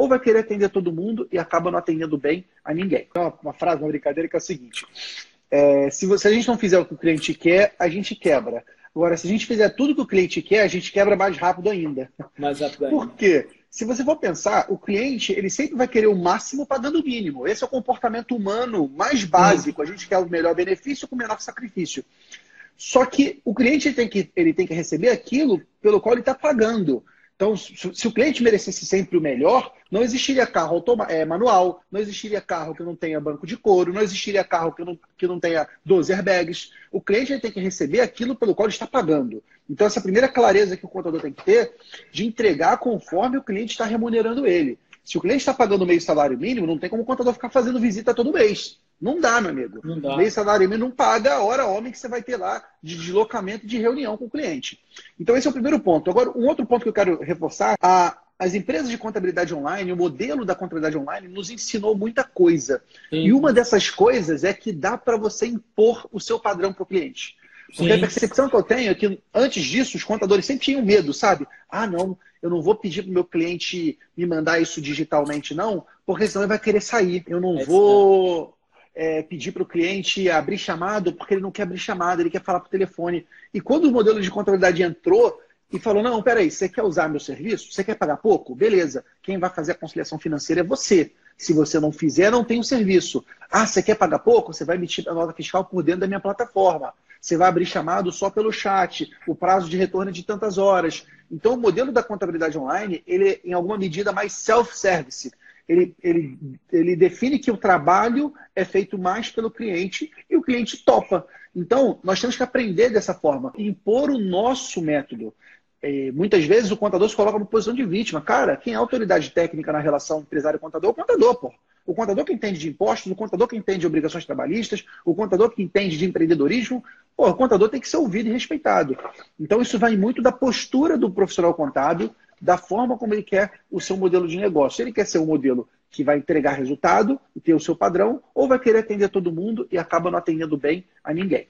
ou vai querer atender todo mundo e acaba não atendendo bem a ninguém. Uma, uma frase, uma brincadeira que é a seguinte: é, se, você, se a gente não fizer o que o cliente quer, a gente quebra. Agora, se a gente fizer tudo que o cliente quer, a gente quebra mais rápido ainda. Mais rápido ainda. Por quê? Se você for pensar, o cliente ele sempre vai querer o máximo pagando o mínimo. Esse é o comportamento humano mais básico. A gente quer o melhor benefício com o menor sacrifício. Só que o cliente tem que, ele tem que receber aquilo pelo qual ele está pagando. Então, se o cliente merecesse sempre o melhor, não existiria carro é, manual, não existiria carro que não tenha banco de couro, não existiria carro que não, que não tenha 12 airbags. O cliente tem que receber aquilo pelo qual ele está pagando. Então, essa primeira clareza que o contador tem que ter de entregar conforme o cliente está remunerando ele. Se o cliente está pagando meio salário mínimo, não tem como o contador ficar fazendo visita todo mês. Não dá, meu amigo. Não dá. Meio salário mínimo não paga a hora homem que você vai ter lá de deslocamento de reunião com o cliente. Então, esse é o primeiro ponto. Agora, um outro ponto que eu quero reforçar, a, as empresas de contabilidade online, o modelo da contabilidade online nos ensinou muita coisa. Sim. E uma dessas coisas é que dá para você impor o seu padrão para o cliente. Porque Sim. a percepção que eu tenho é que antes disso os contadores sempre tinham medo, sabe? Ah, não, eu não vou pedir para o meu cliente me mandar isso digitalmente, não, porque senão ele vai querer sair. Eu não é vou é, pedir para o cliente abrir chamado porque ele não quer abrir chamada, ele quer falar por telefone. E quando o modelo de contabilidade entrou e falou: não, peraí, você quer usar meu serviço? Você quer pagar pouco? Beleza. Quem vai fazer a conciliação financeira é você. Se você não fizer, não tem o serviço. Ah, você quer pagar pouco? Você vai emitir a nota fiscal por dentro da minha plataforma. Você vai abrir chamado só pelo chat. O prazo de retorno é de tantas horas. Então, o modelo da contabilidade online, ele é, em alguma medida, mais self-service ele, ele, ele define que o trabalho é feito mais pelo cliente e o cliente topa. Então, nós temos que aprender dessa forma, impor o nosso método. É, muitas vezes o contador se coloca na posição de vítima. Cara, quem é autoridade técnica na relação empresário-contador o contador, pô. O contador que entende de impostos, o contador que entende de obrigações trabalhistas, o contador que entende de empreendedorismo, pô, o contador tem que ser ouvido e respeitado. Então, isso vai muito da postura do profissional contábil, da forma como ele quer o seu modelo de negócio. Ele quer ser um modelo que vai entregar resultado e ter o seu padrão, ou vai querer atender todo mundo e acaba não atendendo bem a ninguém.